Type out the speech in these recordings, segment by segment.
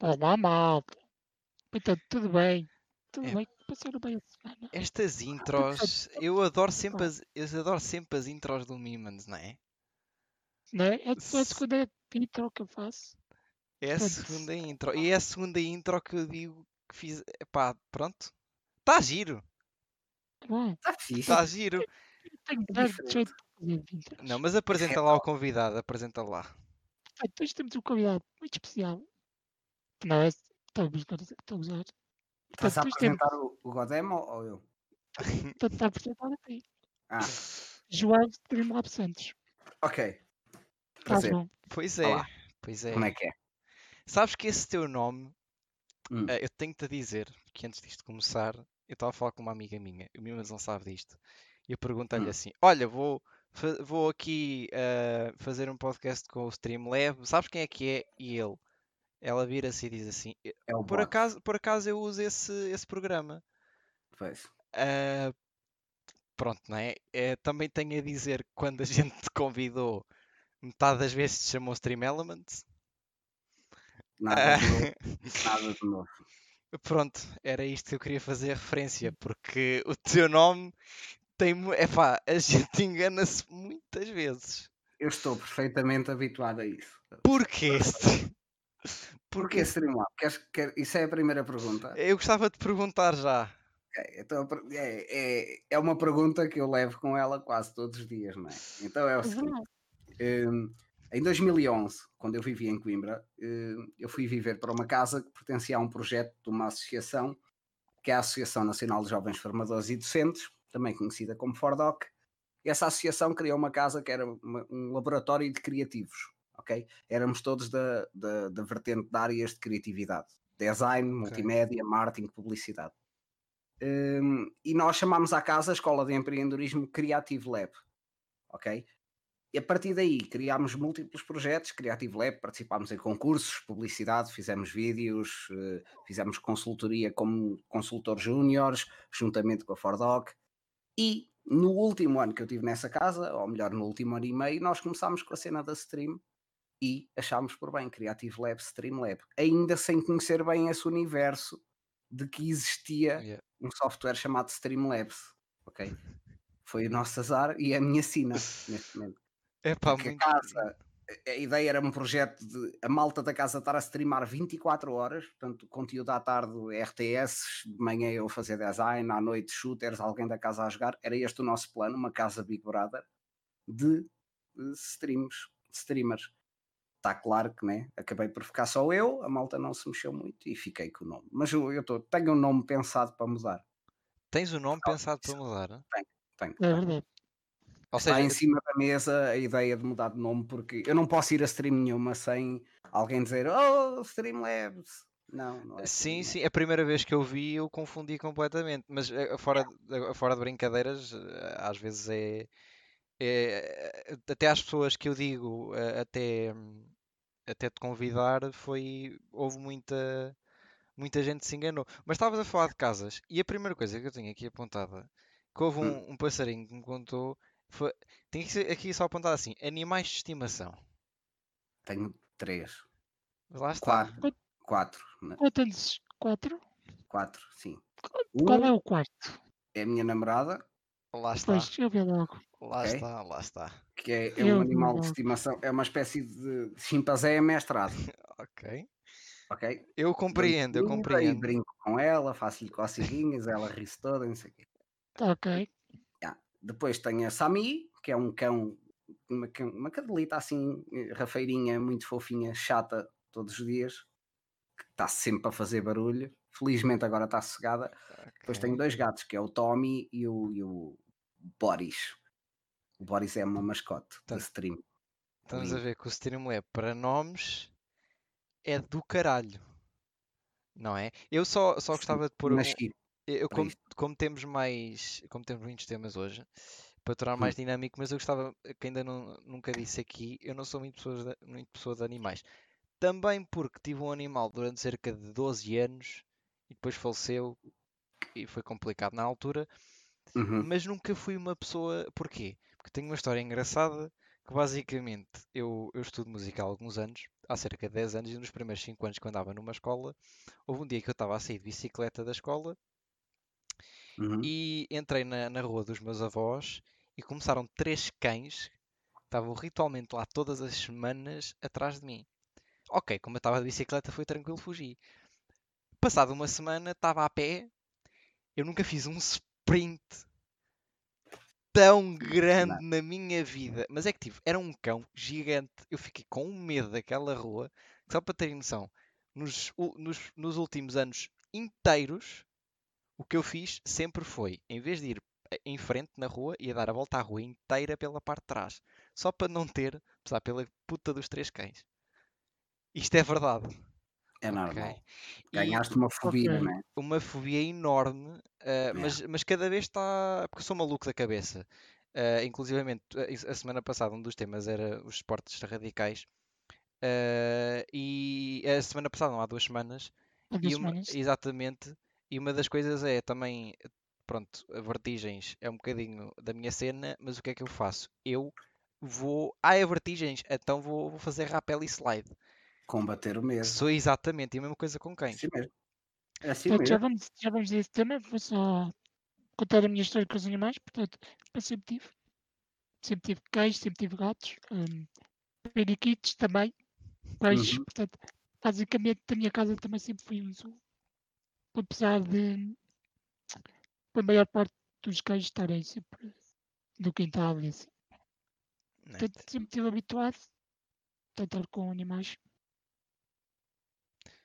Olá, malta. Então, tudo bem? Tudo É. bem? Passaram bem a semana? Estas intros, eu adoro sempre as, eu adoro sempre as intros do Mimans, não é? Não é? É a S- segunda intro que eu faço. É a segunda intro. E é a segunda intro que eu digo que fiz. Pá, pronto. Está giro. Está fixe. Está giro. É. Não, mas apresenta lá o convidado. Apresenta lá. Portanto, hoje temos um convidado muito especial. Não é? Estou a estou a usar. Estás a temos. apresentar o, Godem ou, eu? Portanto, está apresentado a ti. Ah, João Streamlab Santos. ok. Tá, Prazer. João. Pois Olá. é. Pois é. Como é que é? Sabes que esse teu nome, Hum. eh, eu tenho-te a dizer que antes disto começar, eu estava a falar com uma amiga minha, o Mimans não sabe disto, e eu perguntei-lhe Hum. assim: Olha, vou, vou aqui eh, fazer um podcast com o Streamlab, sabes quem é que é? E ele, ela vira-se e diz assim: "Eh, É o por bot. acaso, por acaso eu uso esse, esse programa. Pois. Ah, pronto, não é? Eh, também tenho a dizer que quando a gente te convidou, metade das vezes te chamou Stream Elements. Nada de novo. Nada de novo. Pronto, era isto que eu queria fazer referência, porque o teu nome tem. mu- Epá, a gente engana-se muitas vezes. Eu estou perfeitamente habituado a isso. Porquê? Porquê Streamlab? Queres, quer, isso é a primeira pergunta. Eu gostava de perguntar já. Ok, então, é, é, é uma pergunta que eu levo com ela quase todos os dias, não é? Então é o É seguinte. hum, em 2011, quando eu vivia em Coimbra, hum, eu fui viver para uma casa que pertencia a um projeto de uma associação, que é a Associação Nacional de Jovens Formadores e Docentes, também conhecida como Fordoc. E essa associação criou uma casa que era uma- um laboratório de criativos, ok? Éramos todos da, da, da vertente de áreas de criatividade. Design, multimédia, marketing, publicidade. Hum, e nós chamámos à casa a Escola de Empreendedorismo Creative Lab, ok? E a partir daí criámos múltiplos projetos, Creative Lab, participámos em concursos, publicidade, fizemos vídeos, eh, fizemos consultoria como consultor júniores, juntamente com a Fordoc. E no último ano que eu tive nessa casa, ou melhor, no último ano e meio, nós começámos com a cena da stream e achámos por bem Creative Lab, Stream Lab, ainda sem conhecer bem esse universo de que existia Yeah. um software chamado Streamlabs, ok? Foi o nosso azar e é a minha sina neste momento. Epá, Porque muito. a casa, a- ideia era um projeto de a malta da casa estar a streamar 24 horas, portanto, conteúdo à tarde RTS, de manhã eu a fazer design, à noite shooters, alguém da casa a jogar. Era este o nosso plano, uma casa Big Brother de, de streams, de streamers. Está claro que né, acabei por ficar só eu, a malta não se mexeu muito e fiquei com o nome. Mas eu, eu tô, tenho um nome pensado para mudar. Tens o nome Ah, pensado para mudar? Tenho, É tenho. verdade. Ou Está seja, em cima da mesa a ideia de mudar de nome, porque eu não posso ir a stream nenhuma sem alguém dizer Oh, Streamlabs. Não, não é Sim, Streamlabs. sim, a primeira vez que eu vi eu confundi completamente, mas eh, fora, de- fora de brincadeiras, eh, às vezes é, é- até às pessoas que eu digo eh, até, até te convidar foi, houve muita, muita gente que se enganou. Mas estavas a falar de casas e a primeira coisa que eu tenho aqui apontada, que houve Hum. um, um passarinho que me contou, foi, tem que ser aqui só apontado assim, animais de estimação. Tenho três, Lá está. quatro, quatro, né? Quantos? Quatro? quatro, sim. Qual é Um o quarto? é a minha namorada, Lá está. Pois, eu vi logo. Lá Ok. está, lá está. que é, é um animal de estimação, é uma espécie de chimpanzé amestrado, Ok. ok? Eu compreendo, eu comida E compreendo. brinco com ela, faço-lhe coceguinhas, ela ri-se toda, não sei o quê. Tá ok. Depois tem a Sami, que é um cão, uma, uma cadelita assim, eh, rafeirinha, muito fofinha, chata todos os dias, que está sempre a fazer barulho. Felizmente agora está sossegada. Depois Ok. tenho dois gatos, que é o Tommy e o, e o Boris. O Boris é uma mascote da Portanto, stream. Estamos a ver que o Streamlab para nomes é do caralho. Não é? Eu só, só gostava de pôr um. Nasci Eu, como, como temos mais. Como temos muitos temas hoje, para tornar mais Hum. dinâmico, mas eu gostava, que ainda não, nunca disse aqui, eu não sou muito pessoa de, muito pessoa de animais. Também porque tive um animal durante cerca de 12 anos e depois faleceu e foi complicado na altura. Uhum. mas nunca fui uma pessoa. Porquê? Porque tenho uma história engraçada que basicamente eu, eu estudo música há alguns anos, há cerca de 10 anos, e nos primeiros 5 anos que eu andava numa escola, houve um dia que eu estava a sair de bicicleta da escola Uhum. e entrei na, na rua dos meus avós e começaram três cães que estavam ritualmente lá todas as semanas atrás de mim. Ok, como eu estava de bicicleta, foi tranquilo, fugi. Passado uma semana, estava a pé, eu nunca fiz um sprint tão grande na minha vida. Mas é que tive, era um cão gigante. Eu fiquei com um medo daquela rua. Só para terem noção, nos, nos, nos últimos anos inteiros, o que eu fiz sempre foi, em vez de ir eh, em frente na rua, ia dar a volta à rua inteira pela parte de trás. Só para não ter, passar pela puta dos três cães. Isto é verdade. É normal. E- Ganhaste uma fobia, Ok. não é? uma fobia enorme, eh, É. mas, mas cada vez está. Porque eu sou maluco da cabeça. Inclusivamente, eh, a semana passada, um dos temas era os esportes radicais. Eh, e a semana passada, não há duas semanas, Há duas e uma- semanas. exatamente, e uma das coisas é também, pronto, a vertigens é um bocadinho da minha cena, mas o que é que eu faço? Eu vou. Ah, é vertigens, então vou, vou fazer rappel e slide. Combater o medo. Sou exatamente a mesma coisa com cães. Assim mesmo. É assim Portanto, já mesmo. vamos, já vamos a esse tema. Vou só contar a minha história com os animais. Portanto, eu sempre tive. Sempre tive cães, sempre tive gatos. Um, periquitos também. Peixes. Uhum. Portanto, basicamente, da minha casa também sempre fui um zoo. Apesar de a maior parte dos cães estarem sempre no quintal e assim. Portanto, sempre estive habituado a estar com animais.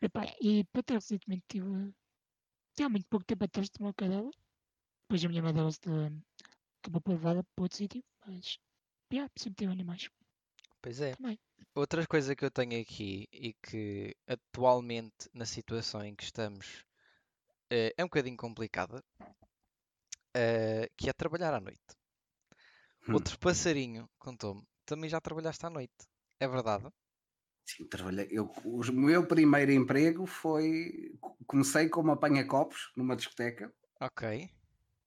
Epá, e até recentemente tive, tinha há muito pouco tempo atrás de uma cadela. Depois a minha de- acabou por levá-la para outro sítio, mas yeah, sempre tive animais Pois é. também. Outra coisa que eu tenho aqui e que atualmente, na situação em que estamos, eh, é um bocadinho complicada, eh, que é trabalhar à noite. Hum. Outro passarinho contou-me, também já trabalhaste à noite. É verdade? Sim, trabalhei. Eu, o meu primeiro emprego foi. Comecei como apanha-copos numa discoteca Ok.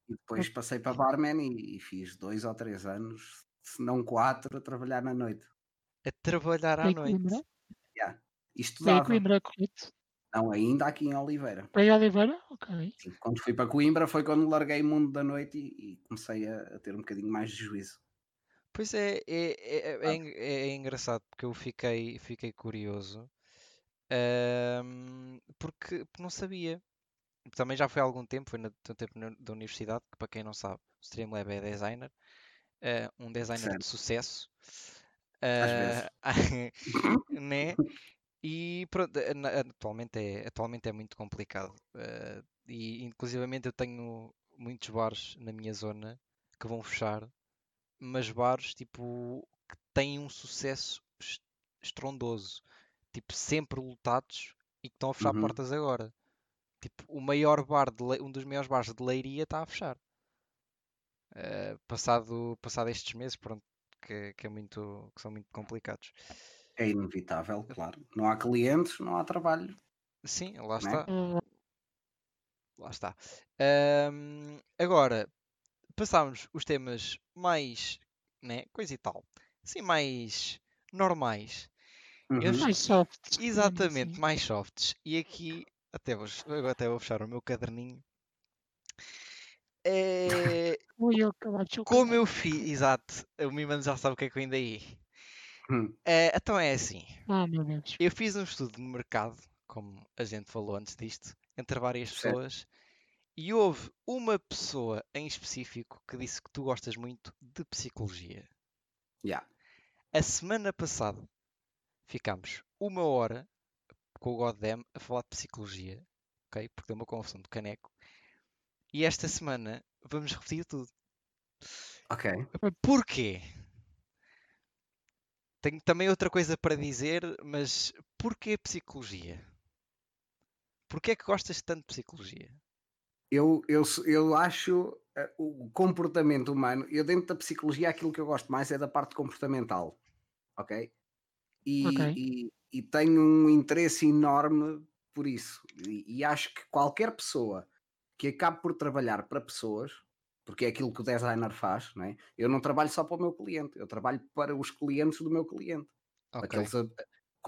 e depois passei para barman e, e fiz dois ou três anos, se não quatro, a trabalhar na noite. A trabalhar à noite. Coimbra, E estudava. Coimbra, correto? Não, ainda aqui em Oliveira. Para Oliveira, ok. Sim, quando fui para Coimbra foi quando larguei o mundo da noite e, e comecei a, a ter um bocadinho mais de juízo. Pois é, é, é, é, é é engraçado porque eu fiquei, fiquei curioso porque, não sabia. Também já foi há algum tempo, foi no, tempo da universidade, que para quem não sabe, o Streamlab é designer, eh, um designer de sucesso. Ah, né? E pronto, eh, atualmente é, atualmente é muito complicado. eh, e inclusivamente eu tenho muitos bares na minha zona que vão fechar, mas bares tipo que têm um sucesso es- estrondoso, tipo sempre lotados e que estão a fechar Uhum. portas agora. Tipo, o maior bar de Le- um dos maiores bares de Leiria está a fechar. Eh, passado, passado estes meses, pronto, que, que é muito, que são muito complicados. É inevitável, claro. Não há clientes, não há trabalho. Sim, lá Não é? está. Ah, Lá está. Ahm, agora, passámos os temas mais, né, coisa e tal, assim, mais normais. Eu Uhum. mais soft. digamos Exatamente, assim. mais softs. E aqui, até vou, até vou fechar o meu caderninho. É, como eu fiz, exato, o Mimano já sabe o que é que eu ainda aí. Hum. É, então é assim, Ah, meu Deus. eu fiz um estudo no mercado, como a gente falou antes disto, entre várias Certo. pessoas, e houve uma pessoa em específico que disse que tu gostas muito de psicologia. Yeah. A semana passada ficámos uma hora com o Goddamn a falar de psicologia, ok? Porque deu uma confusão de caneco. E esta semana vamos repetir tudo. Ok. Porquê? Tenho também outra coisa para dizer, mas porquê psicologia? Porquê é que gostas tanto de psicologia? Eu, eu, eu acho eh, o comportamento humano, eu dentro da psicologia aquilo que eu gosto mais é da parte comportamental, ok? E, Ok. e, e tenho um interesse enorme por isso. E, e acho que qualquer pessoa que acabe por trabalhar para pessoas, porque é aquilo que o designer faz, não é? eu não trabalho só para o meu cliente, eu trabalho para os clientes do meu cliente. Ok. Aqueles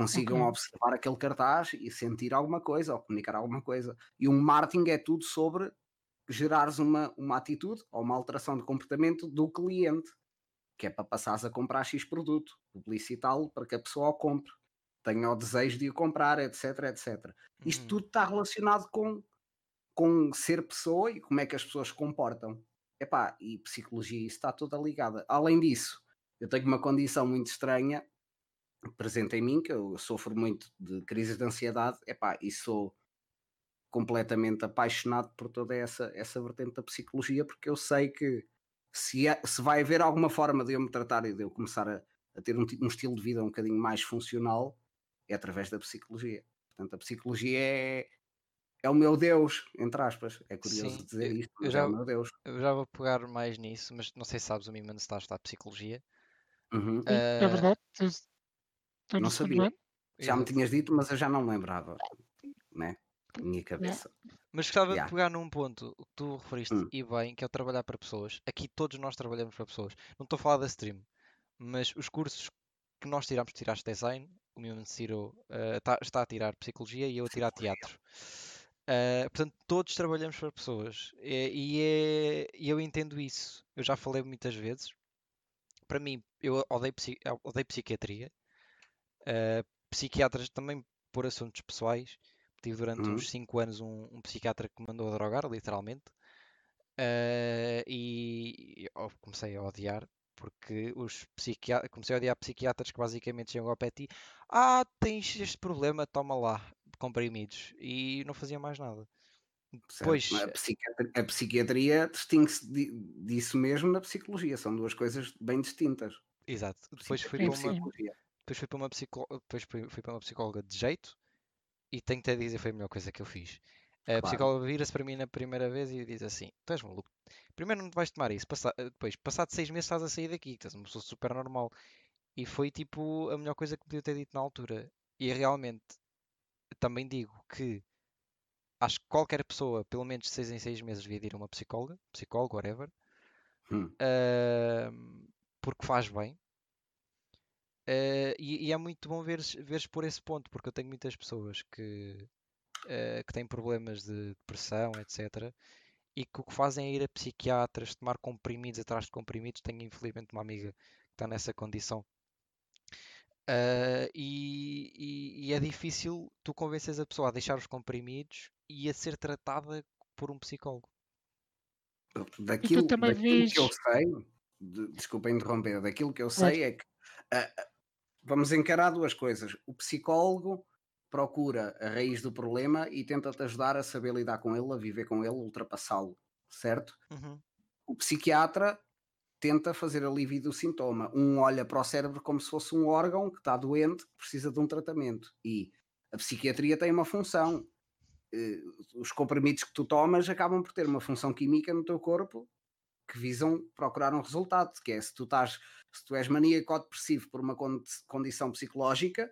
consigam Ok. observar aquele cartaz e sentir alguma coisa ou comunicar alguma coisa. E um marketing é tudo sobre gerares uma, uma atitude ou uma alteração de comportamento do cliente, que é para passares a comprar X produto, publicitá-lo para que a pessoa o compre, tenha o desejo de o comprar, etc, etc. Isto Uhum. tudo está relacionado com, com ser pessoa e como é que as pessoas se comportam. Epá, e psicologia, isso está toda ligada. Além disso, eu tenho uma condição muito estranha presente em mim, que eu sofro muito de crises de ansiedade, epá, e sou completamente apaixonado por toda essa, essa vertente da psicologia, porque eu sei que se, há- se vai haver alguma forma de eu me tratar e de eu começar a, a ter um, um estilo de vida um bocadinho mais funcional, é através da psicologia. Portanto, a psicologia é, é o meu Deus, entre aspas. É curioso Sim, dizer isto, eu já- é o meu Deus. Eu já vou pegar mais nisso, mas não sei se sabes, o Miman está a estudar Psicologia. Uhum. Sim, é Ah, verdade. Não segundo sabia. Já me tinhas dito, mas eu já não lembrava, né? Na minha cabeça. Mas gostava Yeah. de pegar num ponto que tu referiste Hum. e bem, que é o trabalhar para pessoas. Aqui todos nós trabalhamos para pessoas. Não estou a falar da stream, mas os cursos que nós tiramos, tiraste design, o meu tirou, eh, tá- está a tirar psicologia e eu a tirar teatro. Eh, portanto, todos trabalhamos para pessoas e, e é- e eu entendo isso. Eu já falei muitas vezes. Para mim, eu odeio, odeio psiquiatria. Eh, psiquiatras também por assuntos pessoais. Tive durante Uhum. uns 5 anos um, um psiquiatra que me mandou a drogar, literalmente. Eh, e eu comecei a odiar porque os psiquiatras, comecei a odiar psiquiatras que basicamente chegam ao pé de ti, ah, tens este problema, toma lá, comprimidos, e não fazia mais nada. Depois, A psiquiatria, a psiquiatria distingue-se di- disso mesmo na psicologia, são duas coisas bem distintas. exato, depois fui para uma. Depois fui para uma psicó- depois fui, para uma psicóloga de jeito e tenho-te a dizer foi a melhor coisa que eu fiz. A Claro. psicóloga vira-se para mim na primeira vez e diz assim: Tu és maluco. Primeiro não te vais tomar isso, passa- depois, passado seis meses, estás a sair daqui, estás uma pessoa super normal. E foi tipo a melhor coisa que podia ter dito na altura. E realmente também digo que acho que qualquer pessoa, pelo menos de seis em seis meses, devia ir a uma psicóloga, psicólogo, whatever, Hum. ahm, porque faz bem. Ah, e, e é muito bom veres, veres por esse ponto, porque eu tenho muitas pessoas que, ah, que têm problemas de depressão, etc. E que o que fazem é ir a psiquiatras, tomar comprimidos atrás de comprimidos. Tenho infelizmente uma amiga que está nessa condição. Ah, e, e- e é difícil tu convences a pessoa a deixar os comprimidos e a ser tratada por um psicólogo. Daquilo, também daquilo que eu vês- sei, de- desculpa interromper, daquilo que eu sei é que vamos encarar duas coisas. O psicólogo procura a raiz do problema e tenta-te ajudar a saber lidar com ele, a viver com ele, ultrapassá-lo, certo? Uhum. O psiquiatra tenta fazer alívio do sintoma. Um olha para o cérebro como se fosse um órgão que está doente, que precisa de um tratamento. E a psiquiatria tem uma função. Eh, Os comprimidos que tu tomas acabam por ter uma função química no teu corpo que visam procurar um resultado, que é se tu estás, se tu és maníaco ou depressivo por uma condi- condição psicológica,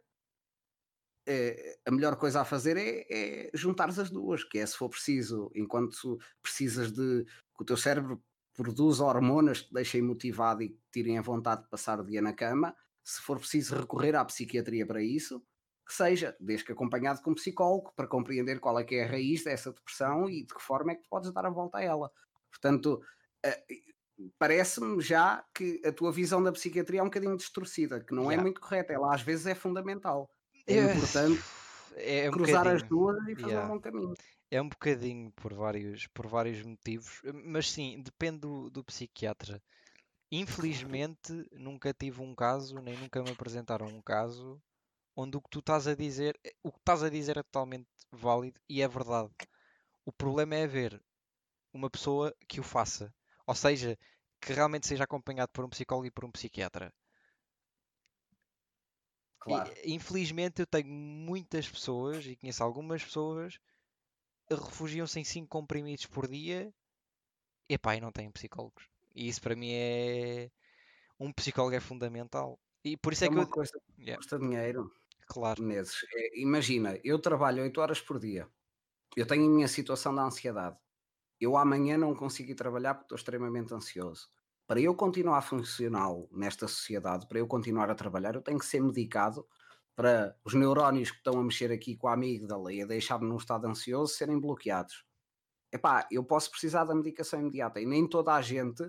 eh, a melhor coisa a fazer é, é juntares as duas, que é se for preciso, enquanto precisas de que o teu cérebro produza hormonas que te deixem motivado e que te tirem a vontade de passar o dia na cama, se for preciso recorrer à psiquiatria para isso, que seja, desde que acompanhado com um psicólogo, para compreender qual é que é a raiz dessa depressão e de que forma é que tu podes dar a volta a ela. Portanto, parece-me já que a tua visão da psiquiatria é um bocadinho distorcida, que não é Yeah. muito correta, ela às vezes é fundamental. É É- importante é um cruzar as duas e fazer yeah. um bom caminho. É um bocadinho por vários, por vários motivos, mas sim, depende do, do psiquiatra. Infelizmente, nunca tive um caso, nem nunca me apresentaram um caso onde o que tu estás a dizer, o que estás a dizer é totalmente válido e é verdade. O problema é haver uma pessoa que o faça, ou seja, que realmente seja acompanhado por um psicólogo e por um psiquiatra. E, Claro. infelizmente, eu tenho muitas pessoas e conheço algumas pessoas que refugiam-se em 5 comprimidos por dia epá, e não têm psicólogos. E isso para mim é. Um psicólogo é fundamental. E por isso é, É que uma eu. coisa que Yeah, custa dinheiro, claro. meses. É, imagina, eu trabalho 8 horas por dia. Eu tenho a minha situação da ansiedade. Eu amanhã não consigo ir trabalhar porque estou extremamente ansioso. Para eu continuar funcional nesta sociedade, para eu continuar a trabalhar, eu tenho que ser medicado para os neurónios que estão a mexer aqui com a amígdala e a deixar-me num estado ansioso serem bloqueados. Epá, eu posso precisar da medicação imediata e nem toda a gente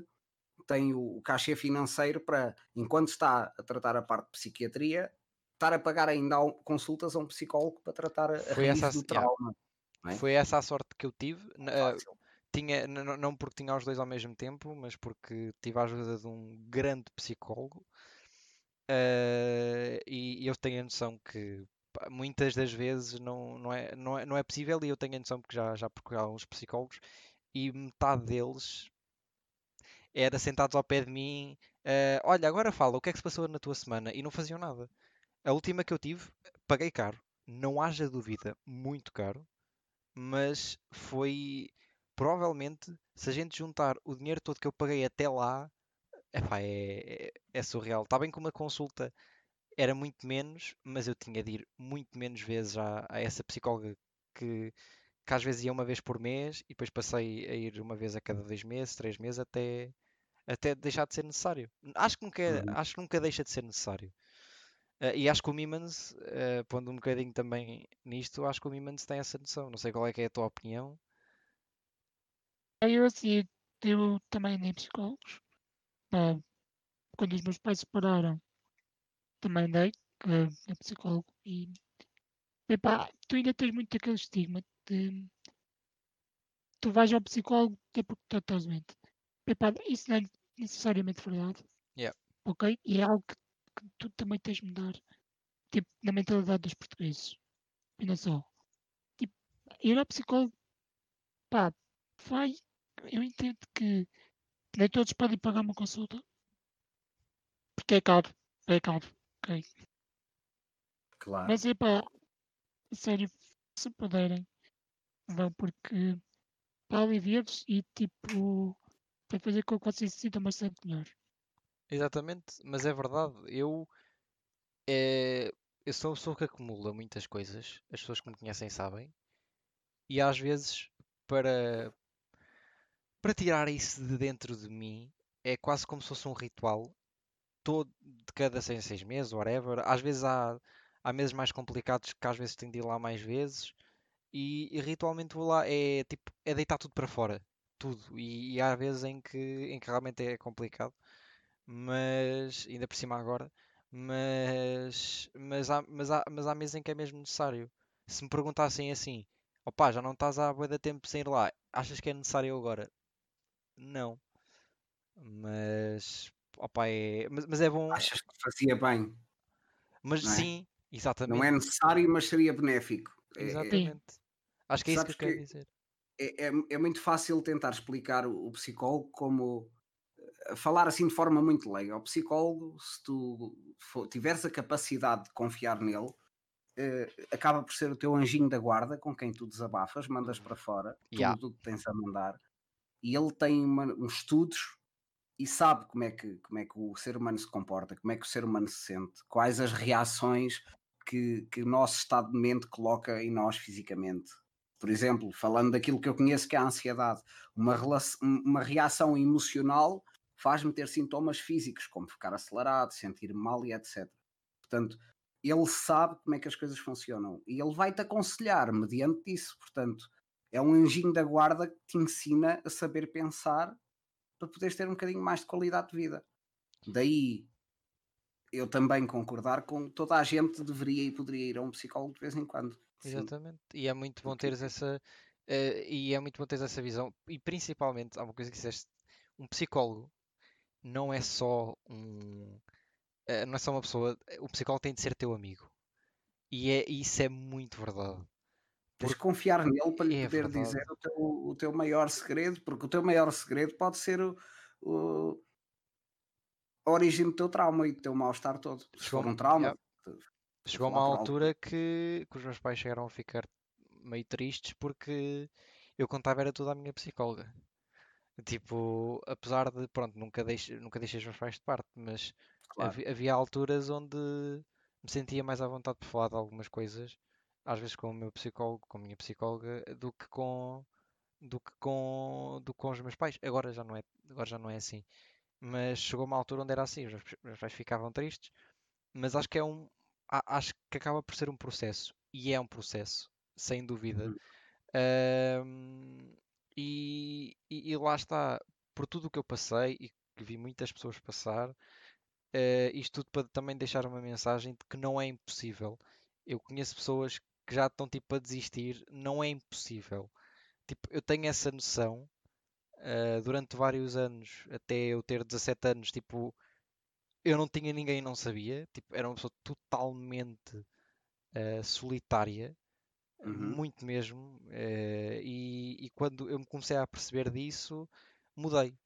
tem o cachê financeiro para, enquanto está a tratar a parte de psiquiatria, estar a pagar ainda consultas a um psicólogo para tratar a Foi raiz essa, do trauma. É? Foi essa a sorte que eu tive. Uh, tinha, não porque tinha os dois ao mesmo tempo, mas porque tive a ajuda de um grande psicólogo. Uh, e, eu tenho a noção que muitas das vezes não, não, é, não, é, não é possível, e eu tenho a noção porque já, já procurei alguns psicólogos, e metade deles era sentados ao pé de mim. Uh, olha, agora fala, o que é que se passou na tua semana? E não faziam nada. A última que eu tive, paguei caro. Não haja dúvida, muito caro. Mas foi provavelmente, se a gente juntar o dinheiro todo que eu paguei até lá, epá, é, é, é surreal. Está bem que uma consulta era muito menos, mas eu tinha de ir muito menos vezes a, a essa psicóloga que, que às vezes ia uma vez por mês e depois passei a ir uma vez a cada dois meses, três meses, até, até deixar de ser necessário. Acho que nunca, uhum. acho que nunca deixa de ser necessário. Uh, e acho que o Mimans, uh, pondo um bocadinho também nisto, acho que o Mimans tem essa noção. Não sei qual é que é a tua opinião. Eu assim, eu também nem psicólogos. Uh, quando os meus pais separaram, também dei uh, a psicólogo e epá, tu ainda tens muito aquele estigma de tu vais ao psicólogo até porque tu estás doente. Epá, isso não é necessariamente verdade. Yeah. Ok? E é algo que que tu também tens de mudar tipo, na mentalidade dos portugueses. E não só. Tipo, ir ao psicólogo, pá, vai. Eu entendo que nem todos podem pagar uma consulta. Porque é caro. É caro. Ok. Claro. Mas é pá, sério, se puderem, vão porque para aliviar-vos e tipo para fazer com que vocês se sintam bastante melhor. Exatamente, mas é verdade. Eu, é, eu sou uma pessoa que acumula muitas coisas. As pessoas que me conhecem sabem. E às vezes, para, para tirar isso de dentro de mim, é quase como se fosse um ritual. Todo, de cada seis, seis meses, whatever. Às vezes há, há meses mais complicados que às vezes tenho de ir lá mais vezes. E, e ritualmente vou lá, é tipo, é deitar tudo para fora. Tudo. E, e há vezes em que, em que realmente é complicado mas ainda por cima agora, mas, mas, há, mas, há, mas há meses em que é mesmo necessário. Se me perguntassem assim, opá, já não estás há boa tempo sem ir lá, achas que é necessário agora? Não. Mas, opá, é, mas, mas é bom. Achas que fazia bem? Mas é? sim, exatamente. Não é necessário, mas seria benéfico. É, é exatamente. É, Acho que é isso que eu quero dizer. É, é, é, muito fácil tentar explicar o, o psicólogo como falar assim de forma muito leiga, o psicólogo, se tu for, tiveres a capacidade de confiar nele, eh, acaba por ser o teu anjinho da guarda com quem tu desabafas, mandas para fora yeah. tudo o que tens a mandar, e ele tem uma, uns estudos e sabe como é, que, como é que o ser humano se comporta, como é que o ser humano se sente, quais as reações que, que o nosso estado de mente coloca em nós fisicamente. Por exemplo, falando daquilo que eu conheço que é a ansiedade, uma, uma reação emocional faz-me ter sintomas físicos, como ficar acelerado, sentir mal e etc. Portanto, ele sabe como é que as coisas funcionam e ele vai-te aconselhar mediante isso. Portanto, é um anjinho da guarda que te ensina a saber pensar para poderes ter um bocadinho mais de qualidade de vida. Daí eu também concordar com toda a gente deveria e poderia ir a um psicólogo de vez em quando. Exatamente. Sim. E é muito bom teres essa uh, e é muito bom teres essa visão e principalmente há uma coisa que disseste, um psicólogo não é só um. Eh, não é só uma pessoa. O psicólogo tem de ser teu amigo. E é, isso é muito verdade. Tens de confiar nele para lhe é poder verdade. dizer o teu, o teu maior segredo, porque o teu maior segredo pode ser o, o a origem do teu trauma e do teu mal-estar todo. Se Chegou, for um trauma. Yeah. Chegou uma altura que, que os meus pais chegaram a ficar meio tristes porque eu contava era tudo à minha psicóloga. Tipo, apesar de, pronto, nunca deixei, nunca deixei os meus pais de parte, mas claro. havia, havia, alturas onde me sentia mais à vontade por falar de algumas coisas, às vezes com o meu psicólogo, com a minha psicóloga, do que com do que com do que com os meus pais. Agora já não é, agora já não é assim. Mas chegou uma altura onde era assim, os meus pais ficavam tristes, mas acho que é um acho que acaba por ser um processo. E é um processo, sem dúvida. Uhum. E, e- e lá está, por tudo o que eu passei e que vi muitas pessoas passar, eh, isto tudo para também deixar uma mensagem de que não é impossível. Eu conheço pessoas que já estão tipo a desistir, não é impossível. Tipo, eu tenho essa noção, eh, durante vários anos, até eu ter 17 anos, tipo, eu não tinha ninguém e não sabia, tipo, era uma pessoa totalmente eh, solitária, Uhum. muito mesmo, eh, e, e quando eu me comecei a perceber disso, mudei.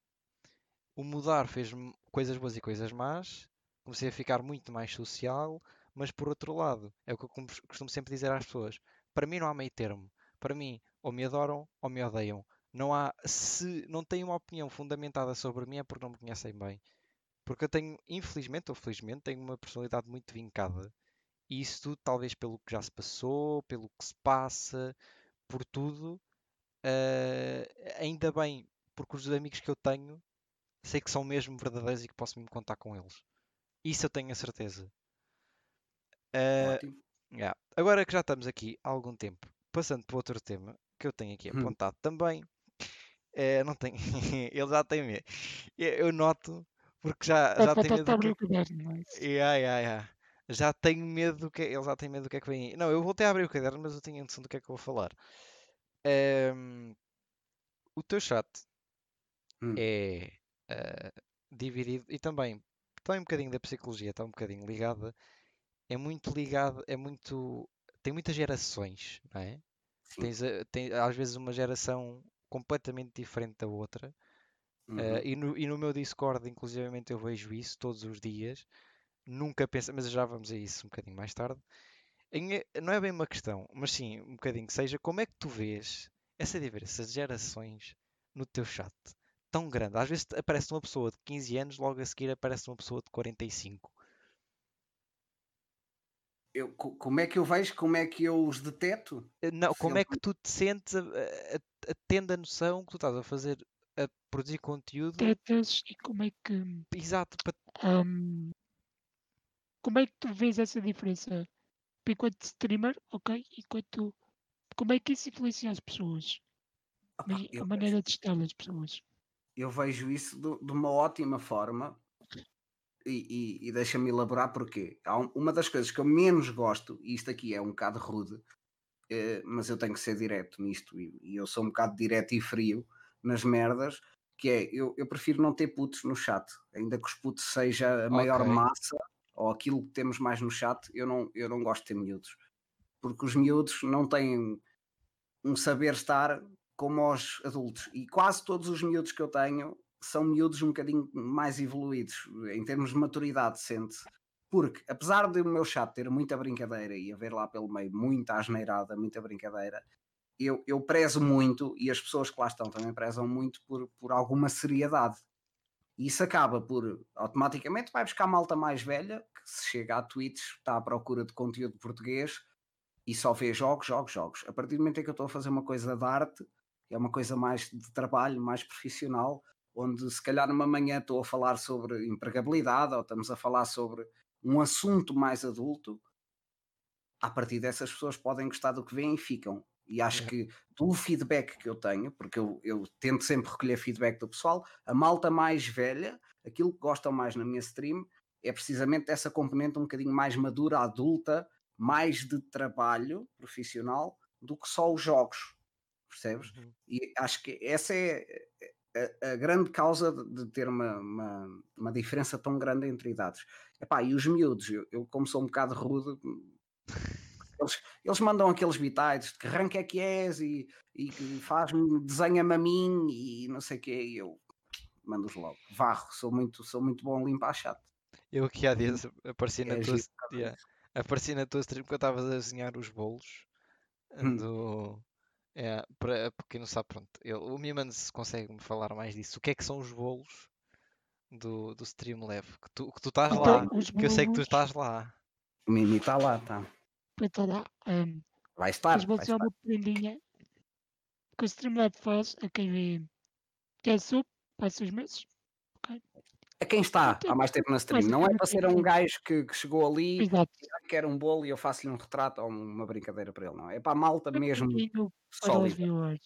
O mudar fez-me coisas boas e coisas más, comecei a ficar muito mais social, mas por outro lado, é o que eu costumo sempre dizer às pessoas: para mim não há meio termo. Para mim, ou me adoram ou me odeiam. Não há, se não têm uma opinião fundamentada sobre mim é porque não me conhecem bem. Porque eu tenho, infelizmente ou felizmente, tenho uma personalidade muito vincada. E isso tudo, talvez pelo que já se passou, pelo que se passa, por tudo. eh, ainda bem, porque os amigos que eu tenho sei que são mesmo verdadeiros e que posso mesmo contar com eles. Isso eu tenho a certeza. Ótimo. yeah. Agora que já estamos aqui há algum tempo, passando para outro tema que eu tenho aqui Hum. apontado também. eh, não tem, ele já tem medo. Eu noto, porque já, já tem faltar medo do que não é? Yeah, yeah, yeah. Já tenho medo do que ele já tem medo do que é que vem. Não, eu voltei a abrir o caderno, mas eu tinha noção do que é que eu vou falar. Ehm, o teu chat Hum. é eh, dividido e também também um bocadinho da psicologia, está um bocadinho ligada. É muito ligado, é muito. Tem muitas gerações, não é? Tens, tem às vezes uma geração completamente diferente da outra. Uhum. Eh, e, no, e no meu Discord, inclusivamente, eu vejo isso todos os dias. Nunca pensa, mas já vamos a isso um bocadinho mais tarde. Em- eh, não é bem uma questão, mas sim um bocadinho que seja. Como é que tu vês essa diferença de gerações no teu chat tão grande? Às vezes aparece uma pessoa de 15 anos, logo a seguir aparece uma pessoa de 45. Eu, co- como é que eu vejo? Como é que eu os deteto? Eh, Não, como é que tu te sentes a, a- a- a- tendo a noção que tu estás a fazer, a produzir conteúdo? Tetas e como é que. Exato, para hum, como é que tu vês essa diferença? Enquanto streamer, ok? Enquanto. Como é que isso influencia as pessoas? Opa, a maneira de estar das pessoas. eu vejo isso do- de uma ótima forma e, e- e deixa-me elaborar porquê. Há um- uma das coisas que eu menos gosto, e isto aqui é um bocado rude, eh, mas eu tenho que ser direto nisto, e, e eu sou um bocado direto e frio nas merdas, que é, eu, eu prefiro não ter putos no chat, ainda que os putos seja a maior Ok. massa, ou aquilo que temos mais no chat, eu não, eu não gosto de ter miúdos. Porque os miúdos não têm um saber estar como os adultos. E quase todos os miúdos que eu tenho são miúdos um bocadinho mais evoluídos, em termos de maturidade, sente-se. Porque, apesar de o meu chat ter muita brincadeira e haver lá pelo meio muita asneirada, muita brincadeira, eu, eu prezo muito, e as pessoas que lá estão também prezam muito por, por alguma seriedade. E isso acaba por, automaticamente, vai buscar malta mais velha, que se chega à Twitch, está à procura de conteúdo português, e só vê jogos, jogos, jogos. A partir do momento em que eu estou a fazer uma coisa de arte, é uma coisa mais de trabalho, mais profissional, onde se calhar numa manhã estou a falar sobre empregabilidade ou estamos a falar sobre um assunto mais adulto, a partir dessas pessoas podem gostar do que veem e ficam. E acho que do feedback que eu tenho, porque eu, eu tento sempre recolher feedback do pessoal, a malta mais velha, aquilo que gostam mais na minha stream, é precisamente dessa componente um bocadinho mais madura, adulta, mais de trabalho profissional do que só os jogos, percebes? Uhum. E acho que essa é a, a grande causa de, ter uma, uma, uma diferença tão grande entre idades. Epá, e os miúdos, eu, eu como sou um bocado rude, eles, eles mandam aqueles bitites de que rank é que és e, e que faz-me, desenha-me a mim e não sei o quê, e eu mando-os logo. Varro, sou muito, sou muito bom a limpar chat. Eu aqui há dias apareci na É tua, causa yeah, disso. apareci na tua stream quando estavas a desenhar os bolos Hum. do. É, para, para quem não sabe, pronto, ele, o Mimans consegue me falar mais disso. O que é que são os bolos do, do Streamlab? Que tu, que tu estás lá, Então, os que eu sei que tu bolos- estás lá. O Mimi está lá, está. Então, lá, hum, Vai estar. Os Vai bolos é estar. uma prendinha que o Streamlab faz a quem vê que é sub há seis meses. ok? A quem está há mais tempo na stream. Não é para ser um gajo que, que chegou ali Exato. e quer um bolo e eu faço-lhe um retrato ou uma brincadeira para ele. Não, é para a malta É mesmo bocadinho para os sólida.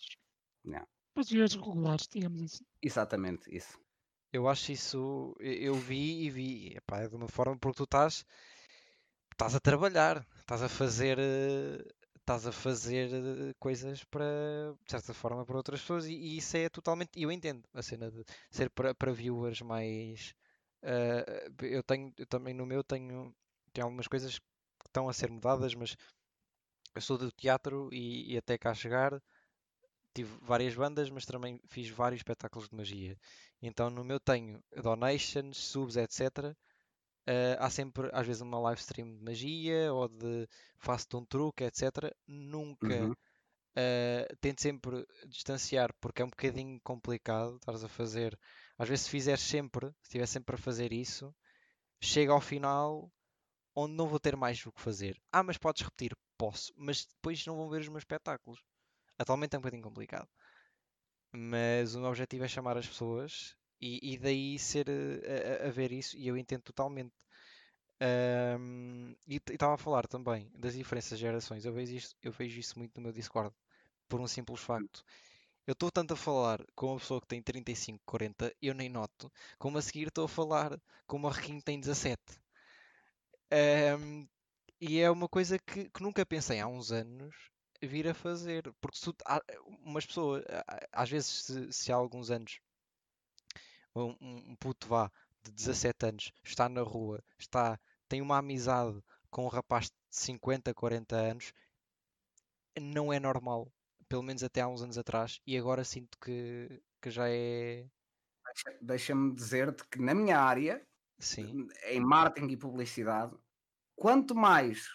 Para os viewers regulares, digamos assim. Exatamente, isso. Eu acho isso, eu eu vi e vi, epá, é de uma forma porque tu estás, estás a trabalhar, estás a fazer, eh, estás a fazer eh, coisas para, de certa forma, para outras pessoas e, e isso é totalmente, eu entendo a cena de ser para, para viewers mais, eh, eu tenho, eu também no meu tenho, tenho algumas coisas que estão a ser mudadas, mas eu sou do teatro e, e até cá chegar tive várias bandas, mas também fiz vários espetáculos de magia. Então no meu tenho donations, subs, etc. Eh, há sempre, às vezes, uma live stream de magia ou de faço-te um truque, etc. Nunca Uhum. tento sempre distanciar porque é um bocadinho complicado estares a fazer. Às vezes, se fizeres sempre, se estiver sempre a fazer isso, chega ao final onde não vou ter mais o que fazer. Ah, mas podes repetir? Posso, mas depois não vão ver os meus espetáculos. Atualmente é um bocadinho complicado. Mas o meu objetivo é chamar as pessoas e, e daí ser eh, a, a- a ver isso e eu entendo totalmente. Ahm, e estava a falar também das diferenças de gerações. Eu vejo, isto, eu vejo isso muito no meu Discord, por um simples facto. Eu estou tanto a falar com uma pessoa que tem 35, 40, eu nem noto, como a seguir estou a falar com uma requinte que tem 17. Ahm, e é uma coisa que, que nunca pensei há uns anos vir a fazer. Porque se há- umas pessoas, às vezes, se, se há alguns anos um, puto vá de 17 anos está na rua, está, tem uma amizade com um rapaz de 50, 40 anos, não é normal. Pelo menos até há uns anos atrás. E agora sinto que, que já é. Deixa- Deixa-me dizer-te que na minha área, Sim. em marketing e publicidade, quanto mais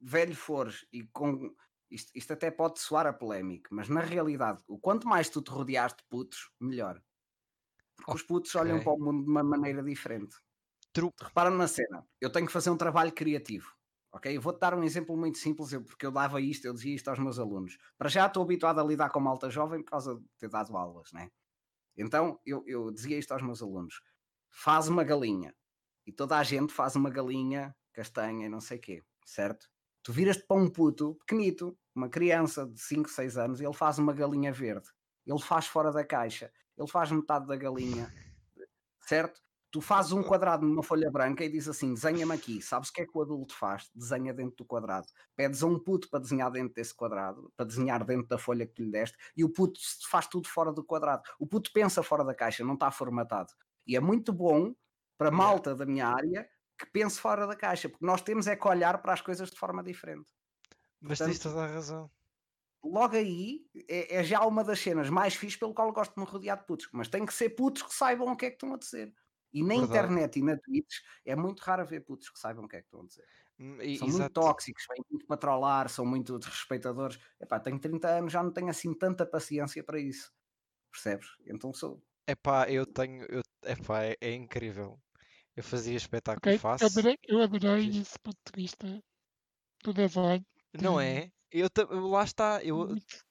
velho fores e com. Isto, isto até pode soar a polémico, mas na realidade, o quanto mais tu te rodeares de putos, melhor. Porque os putos olham para o mundo de uma maneira diferente. True. Repara numa cena, eu tenho que fazer um trabalho criativo. Ok? Eu vou-te dar um exemplo muito simples, eu- porque eu dava isto, eu dizia isto aos meus alunos. Para já estou habituado a lidar com malta jovem por causa de ter dado aulas, né? Então eu, eu dizia isto aos meus alunos: faz uma galinha. E toda a gente faz uma galinha castanha e não sei quê, certo? Tu viras-te para um puto pequenito, uma criança de 5, 6 anos, e ele faz uma galinha verde. Ele faz fora da caixa. Ele faz metade da galinha, certo? Tu fazes um quadrado numa folha branca e diz assim: desenha-me aqui. Sabes o que é que o adulto faz? Desenha dentro do quadrado. Pedes a um puto para desenhar dentro desse quadrado, para desenhar dentro da folha que lhe deste, e o puto faz tudo fora do quadrado. O puto pensa fora da caixa, não está formatado. E é muito bom para a malta da minha área que pense fora da caixa, porque nós temos é que olhar para as coisas de forma diferente. Mas tens toda a razão. Logo aí é, é já uma das cenas mais fixes pelo qual eu gosto de me rodear de putos, mas tem que ser putos que saibam o que é que estão a dizer. E na Verdade. internet e na Twitch é muito raro ver putos que saibam o que é que estão a dizer. Hum, e- São muito exato. tóxicos, vêm muito para trollar, são muito desrespeitadores. Epá, tenho 30 anos, já não tenho assim tanta paciência para isso. Percebes? Então sou. Epá, eu tenho. Eu, epá, é, é incrível. Eu fazia espetáculo Ok? Eu faço. adorei, eu adorei esse ponto de vista do design. Não é? Eu, lá está. Eu, Muito,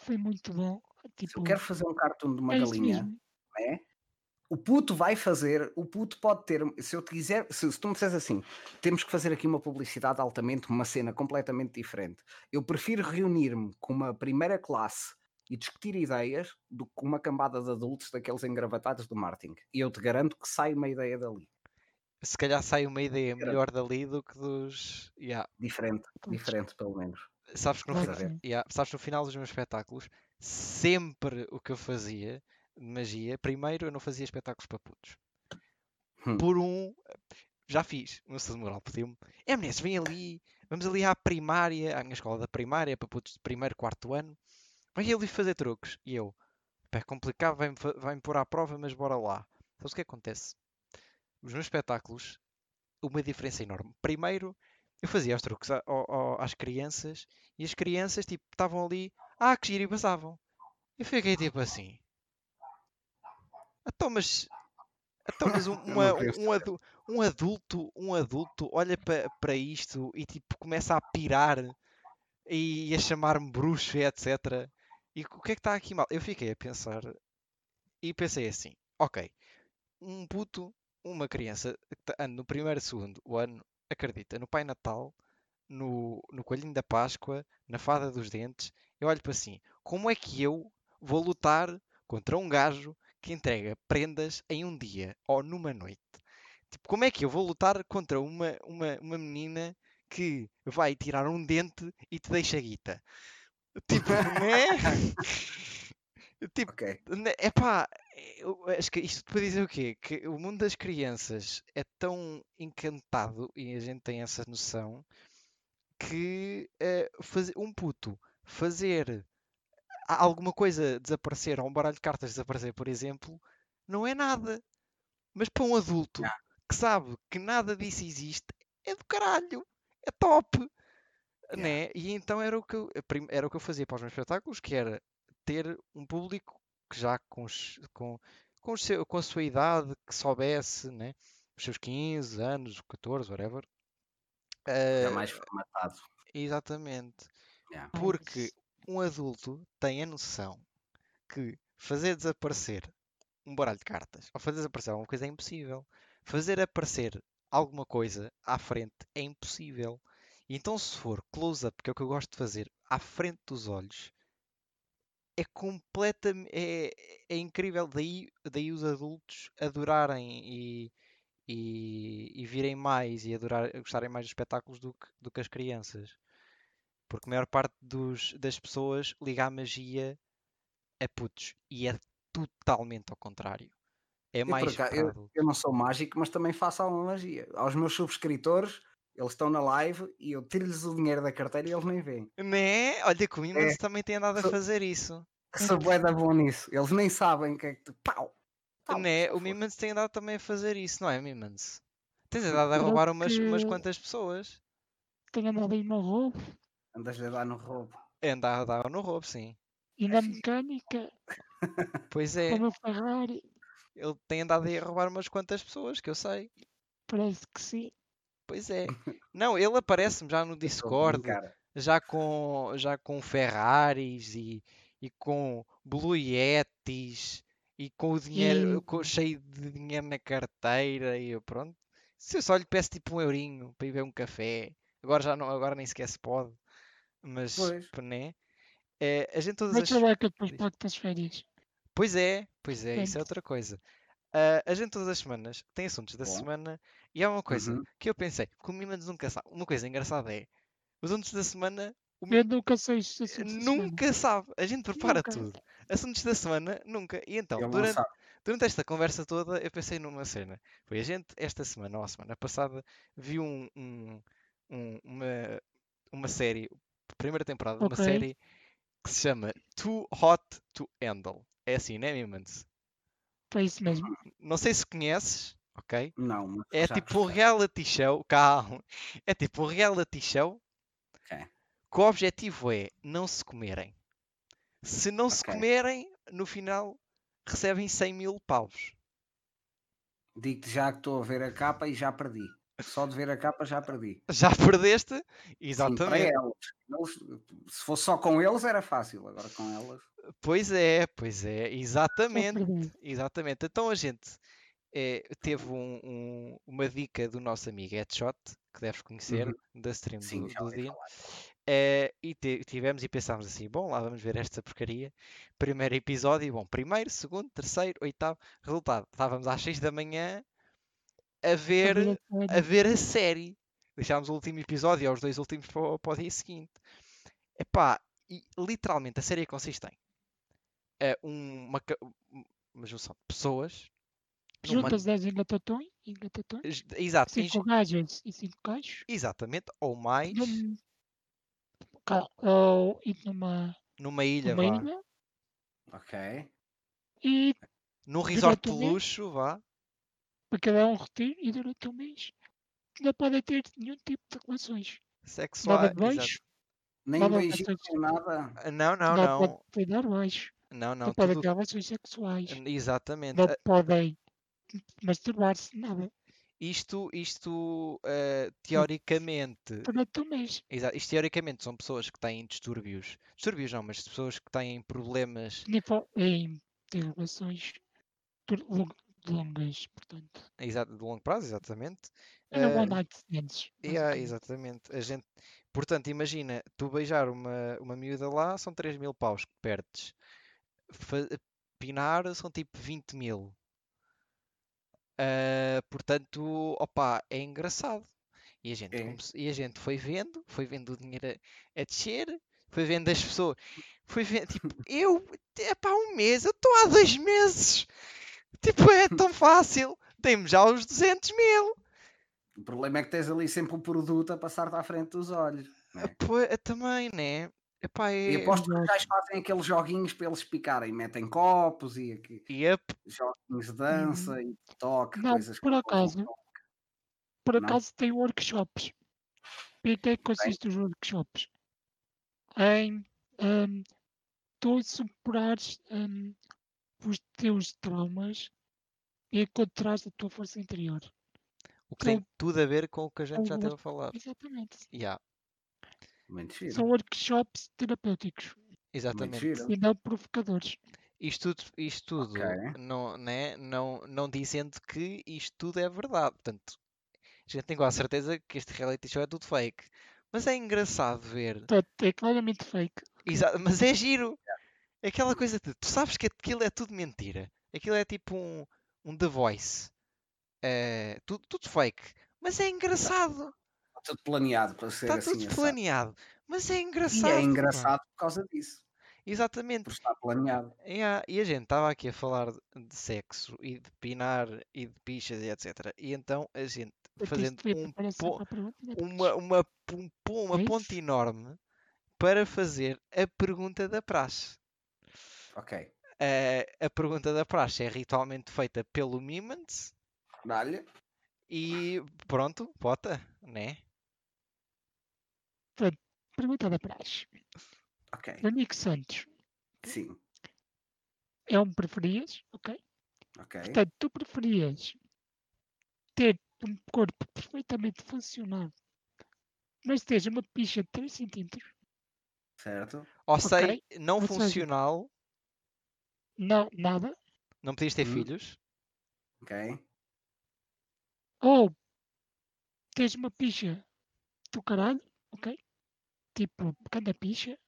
foi muito bom. Se Tipo, eu quero fazer um cartoon de uma é galinha, é? O puto vai fazer, o puto pode ter, se eu te quiser, se, se tu me disseres assim, temos que fazer aqui uma publicidade altamente, uma cena completamente diferente. Eu prefiro reunir-me com uma primeira classe e discutir ideias do que com uma cambada de adultos daqueles engravatados do marketing. E eu te garanto que sai uma ideia dali. se calhar sai uma ideia melhor dali do que dos. Yeah. Diferente, diferente pelo menos. Sabes que no final, yeah, sabes, no final dos meus espetáculos, sempre o que eu fazia de magia, primeiro eu não fazia espetáculos para putos. Hum. Por um, já fiz, o meu Estado Moral pediu-me, é meninas, vem ali, vamos ali à primária, à minha escola da primária, para putos de primeiro, quarto ano, vai ali fazer truques. E eu, é complicado, vai-me vai-me pôr à prova, mas bora lá. Sabes o que acontece? Os meus espetáculos, uma diferença enorme. Primeiro, eu fazia os truques a- ao- ao- às crianças e as crianças tipo estavam ali, ah, que giro, e passavam. Eu fiquei tipo assim. Então, mas, então, mas um, uma- um, adu- um adulto, um adulto olha para isto e tipo começa a pirar e a chamar-me bruxo e etc. E o que é que está aqui mal? Eu fiquei a pensar e pensei assim, ok, um puto, uma criança que anda no primeiro, segundo o ano, acredita no Pai Natal, no, no Coelhinho da Páscoa, na Fada dos Dentes. Eu olho para assim, como é que eu vou lutar contra um gajo que entrega prendas em um dia ou numa noite? Tipo, como é que eu vou lutar contra uma, uma, uma menina que vai tirar um dente e te deixa guita? Tipo, né? Tipo, Ok. é pá, eu acho que isto para dizer o quê? Que o mundo das crianças é tão encantado e a gente tem essa noção que eh, fazer um puto fazer alguma coisa desaparecer, ou um baralho de cartas desaparecer, por exemplo, não é nada. Mas para um adulto Yeah. que sabe que nada disso existe, é do caralho, é top. Yeah. Né? E então era o, que eu, era o que eu fazia para os meus espetáculos, que era ter um público que já com, com, com, o seu- com a sua idade, que soubesse, né? os seus 15 anos, 14, whatever. Já eh, mais formatado. Exatamente. Yeah. Porque um adulto tem a noção que fazer desaparecer um baralho de cartas ou fazer desaparecer alguma coisa é impossível. Fazer aparecer alguma coisa à frente é impossível. E então, se for close-up, que é o que eu gosto de fazer, à frente dos olhos, é completamente. É, é incrível. Daí, daí os adultos adorarem e, e, e virem mais e adorar, gostarem mais dos espetáculos do que, do que as crianças. Porque a maior parte dos, das pessoas liga a magia a putos. E é totalmente ao contrário. É Eu, mais acaso, para eu, eu não sou mágico, mas também faço alguma magia. Aos meus subscritores, eles estão na live e eu tiro-lhes o dinheiro da carteira e eles nem veem. Né? Olha que o Mimans também tem andado a Sou- fazer isso. Sou bué da bom nisso. Eles nem sabem o que é que tu. Pau! Pau! Né? O. Mimans tem andado também a fazer isso, não é, Mimans? Tens andado a roubar umas, umas que- quantas pessoas. Tenho andado aí no roubo Andas a dar no roubo. É andar a dar no roubo, sim. e É na mecânica, Pois é, com o Ferrari, ele tem andado aí a roubar umas quantas pessoas, que eu sei. parece que sim. Pois é. Não, ele aparece-me já no Discord, já com, já com Ferraris e, e com Blue Yetis e com o dinheiro E- com- cheio de dinheiro na carteira e eu, pronto. Se eu só lhe peço tipo um eurinho para ir ver um café, agora já não, agora nem sequer se pode, mas Pois. né? É, a gente todas Vai as trabalhar que depois pago as férias. Pois é, pois é, isso é outra coisa. Ah, a gente todas as semanas tem assuntos da Bom. semana e há uma coisa Uhum. que eu pensei, que o Mimans nunca sabe. Uma coisa engraçada é, os assuntos da semana, o Eu nunca sei nunca sabe. A gente prepara Nunca. tudo. Assuntos da semana, nunca. E então, durante, durante esta conversa toda, eu pensei numa cena. Foi a gente, esta semana ou a semana passada, viu um, um- um- uma, uma série, primeira temporada de uma Ok. série que se chama Too Hot to Handle. É assim, né, Mimans? Foi isso mesmo. Não sei se conheces, ok? Não, É tipo um reality show, calma. É tipo um reality show Ok. que o objetivo é não se comerem. Se não se Ok. comerem, no final recebem 100 mil paus. Digo-te já que estou a ver a capa e já perdi. Só de ver a capa já perdi. Já perdeste? Sim, Exatamente. elas. Eles- se fosse só com eles era fácil, agora com elas. Pois é, pois é, exatamente. Exatamente. Então a gente eh, teve um- um- uma dica do nosso amigo Headshot, que deves conhecer, Uhum. da stream Sim, do, do falar. Eh, e te- tivemos e pensámos assim: bom, lá vamos ver esta porcaria. Primeiro episódio, bom, primeiro, segundo, terceiro, oitavo. Resultado: estávamos às 6 da manhã a ver, a ver a série. Deixámos o último episódio e os dois últimos para, o- para o dia seguinte. Epá, e literalmente a série consiste em eh, uma, uma junção de pessoas. Numa- Juntas 10 engatatões, engatatões, Ex- Exato, em 5 gajas e 5 gajos, Exatamente, ou mais, num, ou ir numa, numa ilha, numa vá. ilha Ok. e Num resort de luxo, vá. para cada um retiro e durante um mês não podem ter nenhum tipo de relações. Sexual. Nada de beijo, Nem nada beijinho, nem nada. Ah, Não, não, não não. podem ter dar beijo, Não, não, não. podem Tudo... ter relações sexuais, Exatamente. não Ah, podem masturbar-se, nada, Isto, isto eh, teoricamente, durante um mês. exa- isto teoricamente são pessoas que têm distúrbios, distúrbios não, mas pessoas que têm problemas, em ter relações, longas, portanto. Exato, de longo prazo, exatamente. Night stands. Yeah, basicamente. exatamente. A gente, portanto, imagina, tu beijar uma, uma miúda lá são 3 mil paus que perdes. Fa- pinar são tipo 20 mil. Ah, portanto, opa, é engraçado. E a gente, É. e a gente foi vendo, foi vendo o dinheiro a, a descer, foi vendo as pessoas, foi vendo, tipo, eu, é para um mês, eu estou há dois meses. Tipo, é tão fácil. Tem-me já os 200 mil. O problema é que tens ali sempre o produto a passar-te à frente dos olhos. não é? Pô, também, né? Epá, E é... aposto que gajos fazem aqueles joguinhos para eles picarem, metem copos e aqui, Yep. joguinhos de dança e toque, Não, coisas por acaso, por acaso tem workshops. E o que é que consiste os workshops? Em hum, tu superares hum, os teus traumas e encontrares a tua força interior. O que tem São- tudo a ver com o que a gente já teve a falar. Exatamente. Yeah, Giro. São workshops terapêuticos exatamente. giro. e não provocadores. Isto tudo, isto tudo Ok. não, né? não, não dizendo que isto tudo é verdade. Portanto, a gente tem quase certeza que este reality show é tudo fake. Mas é engraçado ver. É claramente fake. Exa- mas é giro. Aquela coisa de tu sabes que aquilo é tudo mentira. Aquilo é tipo um, um The Voice. É, tudo, tudo fake. Mas é engraçado. Está tudo planeado para ser Está assim. tudo planeado. Mas é E engraçado. é pá. engraçado por causa disso, Exatamente. por estar planeado. Yeah, E a gente estava aqui a falar de sexo e de pinar e de pichas e etc. E então a gente fazendo um po- uma, uma, um uma É ponte enorme para fazer a pergunta da praxe. Ok. A pergunta da praxe é ritualmente feita pelo Mimans Dá-lhe. e pronto, bota, né? Pergunta da praxe. Ok. Amigo Santos, Sim. é um preferias? Ok. Ok. Portanto, tu preferias ter um corpo perfeitamente funcional, mas tens uma picha de 3 centímetros? Certo. Ou sei, não ou seja- funcional, Não, nada. não podias ter Hum. filhos. Ok. Ou tens uma picha do caralho, ok? Tipo, pequena picha,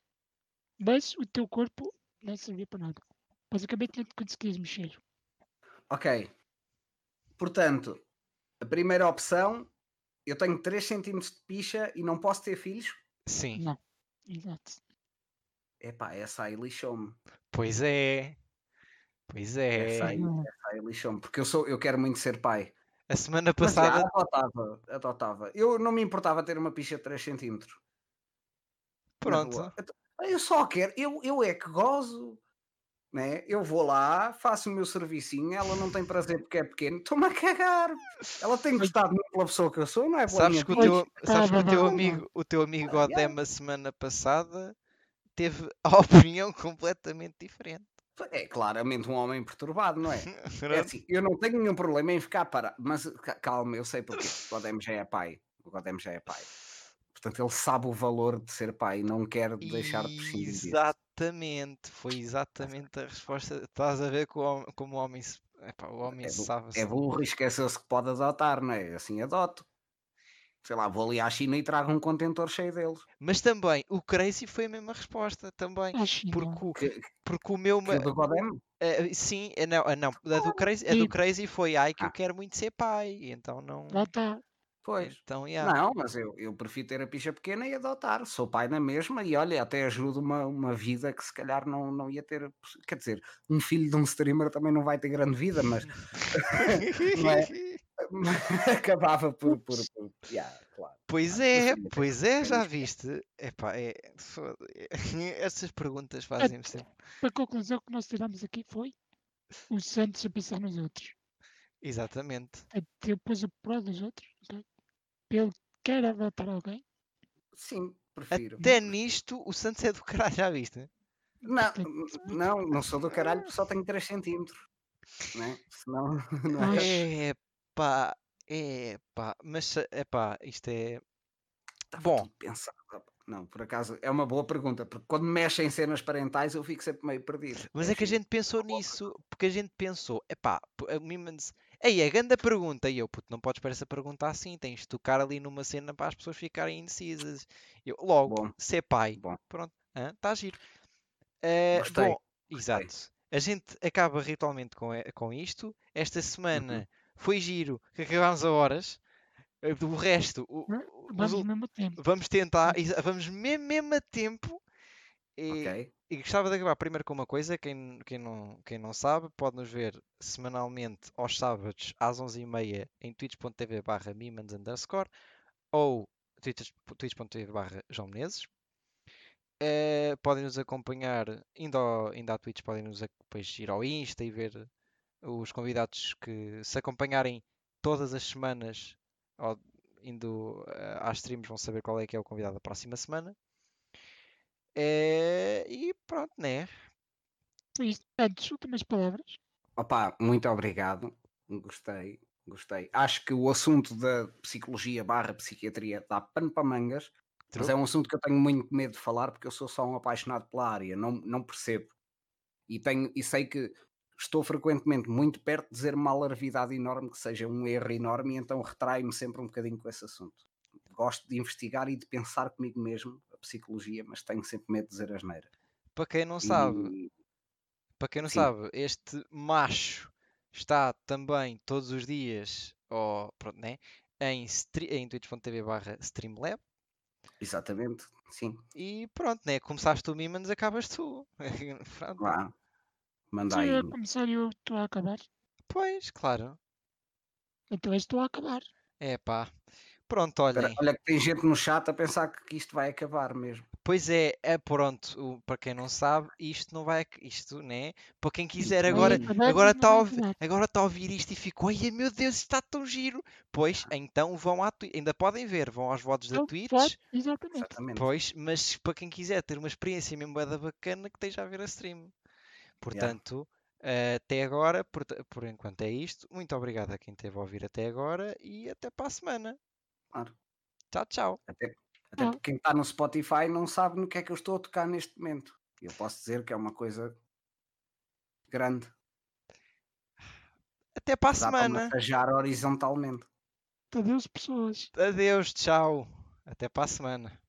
mas o teu corpo não servia para nada. Basicamente não te conseguias mexer. Ok. Portanto, a primeira opção, eu tenho 3 centímetros de picha e não posso ter filhos? Sim, Não. Exato. Epá, essa aí lixou-me. pois é. Pois Essa é. aí, Não. essa aí lixou-me. Porque eu, sou, eu quero muito ser pai. A semana Mas já, passada. adotava, adotava. Eu não me importava ter uma picha de 3 centímetros. Pronto. Então, Eu só quero, eu, eu é que gozo. Né? Eu vou lá, faço o meu servicinho, ela não tem prazer porque é pequeno, estou-me a cagar. Ela tem gostado pela pessoa que eu sou, não é Sabes que o teu, sabes que o teu amigo, o teu amigo Ah, Godem a semana passada teve a opinião completamente diferente. É claramente um homem perturbado, não é? É assim, eu não tenho nenhum problema em ficar parado, mas ca- calma, eu sei porque o Godem já é pai. O Godem já é pai. Portanto, ele sabe o valor de ser pai e não quer deixar de prescindir disso. Exatamente, foi exatamente a resposta. Estás a ver como, como o homem se. Epá, o homem É, sabe. é burro e esqueceu-se que pode adotar, não é? Assim adoto. Sei lá, vou ali à China e trago um contentor cheio deles. Mas também, o Crazy foi a mesma resposta também. Porque, o- Que, porque o meu. que do Godem? eh, sim, eh, não, eh, não, a do Crazy, a do. Crazy foi ai que eu Ah. quero muito ser pai. Então não. Lá está. Pois. Então, yeah. Não, mas eu, eu prefiro ter a picha pequena e adotar. Sou pai na mesma e olha, até ajudo uma, uma vida que se calhar não, não ia ter. Quer dizer, um filho de um streamer também não vai ter grande vida, mas não é? acabava por. por, por yeah, claro. Pois é, ter pois é, já pequenas. viste? Epá, é, essas perguntas fazem-me sempre. A conclusão que nós tiramos aqui foi o Santos a pensar nos outros. Exatamente. Pôs o pró dos outros. Ok? Ele quer adotar alguém. Sim, prefiro. Até nisto, o Santos é do caralho, já viste? Não, não, não sou do caralho só tenho 3 centímetros. Né? Senão, não é? Epá, epá, mas epá, isto é. Estava bom. Não, por acaso é uma boa pergunta, porque quando mexem em cenas parentais eu fico sempre meio perdido. Mas é que a gente pensou boa nisso, porque a gente pensou, epá, p- a Mimans, ei, a grande pergunta, e eu, puto, não podes para essa pergunta assim, tens de tocar ali numa cena para as pessoas ficarem indecisas. Eu, logo, Bom, ser pai, bom, pronto, está giro. Eh, gostei, bom, gostei. exato. A gente acaba ritualmente com, com isto. Esta Uhum. semana foi giro, que acabámos a horas. Eh, Do resto, o- os Vamos ao mesmo tempo. vamos tentar, exa- vamos mesmo, mesmo a tempo. E, Ok, e gostava de acabar primeiro com uma coisa, quem, quem, não, quem não sabe, pode nos ver semanalmente aos sábados às 11h30 em twitch.tv barra mimans underscore ou twitch- twitch.tv barra João Menezes. Eh, podem nos acompanhar, indo, ao, indo à Twitch, podem nos depois ir ao Insta e ver os convidados que se acompanharem todas as semanas ao- indo eh, às streams vão saber qual é que é o convidado da próxima semana. Eh, e pronto, né? Isto. Antes, últimas palavras. Opa, muito obrigado. Gostei, gostei. Acho que o assunto da psicologia barra psiquiatria dá pano para mangas, mas é um assunto que eu tenho muito medo de falar porque eu sou só um apaixonado pela área, não, não percebo. E, tenho, e sei que estou frequentemente muito perto de dizer uma alarvidade enorme que seja um erro enorme e então retrai-me sempre um bocadinho com esse assunto. Gosto de investigar e de pensar comigo mesmo a psicologia, mas tenho sempre medo de dizer asneira. Para quem não sabe, E para quem não sim, sabe, este macho está também todos os dias ó, pronto, né? em, em twitch.tv barra streamlab exatamente, sim. e pronto, né? Começaste tu, Mimans, acabas tu. Pronto. Vá, manda Se aí. eu começar e eu estou a acabar. Pois, claro. Então estou a acabar. É pá. Pronto, olhem. olha que tem gente no chat a pensar que isto vai acabar mesmo. Pois é, é pronto. Para quem não sabe, isto não vai. Isto, né? Para quem quiser agora. Agora está a, agora tá a ouvir isto e ficou, ai meu Deus, isto está tão giro. Pois, então vão à Twitch, ainda podem ver, vão aos votos da Twitch, pode, exatamente. Exatamente. pois, mas para quem quiser ter uma experiência mesmo bacana, que esteja a ver a stream. Portanto, eh, até agora, por, por enquanto é isto. Muito obrigado a quem esteve a ouvir até agora e até para a semana. Claro. Tchau, tchau. Até, até porque quem está no Spotify não sabe no que é que eu estou a tocar neste momento. Eu posso dizer que é uma coisa grande. Até para a Dá para semana. massajar horizontalmente. Adeus, pessoas. Adeus, tchau. Até para a semana.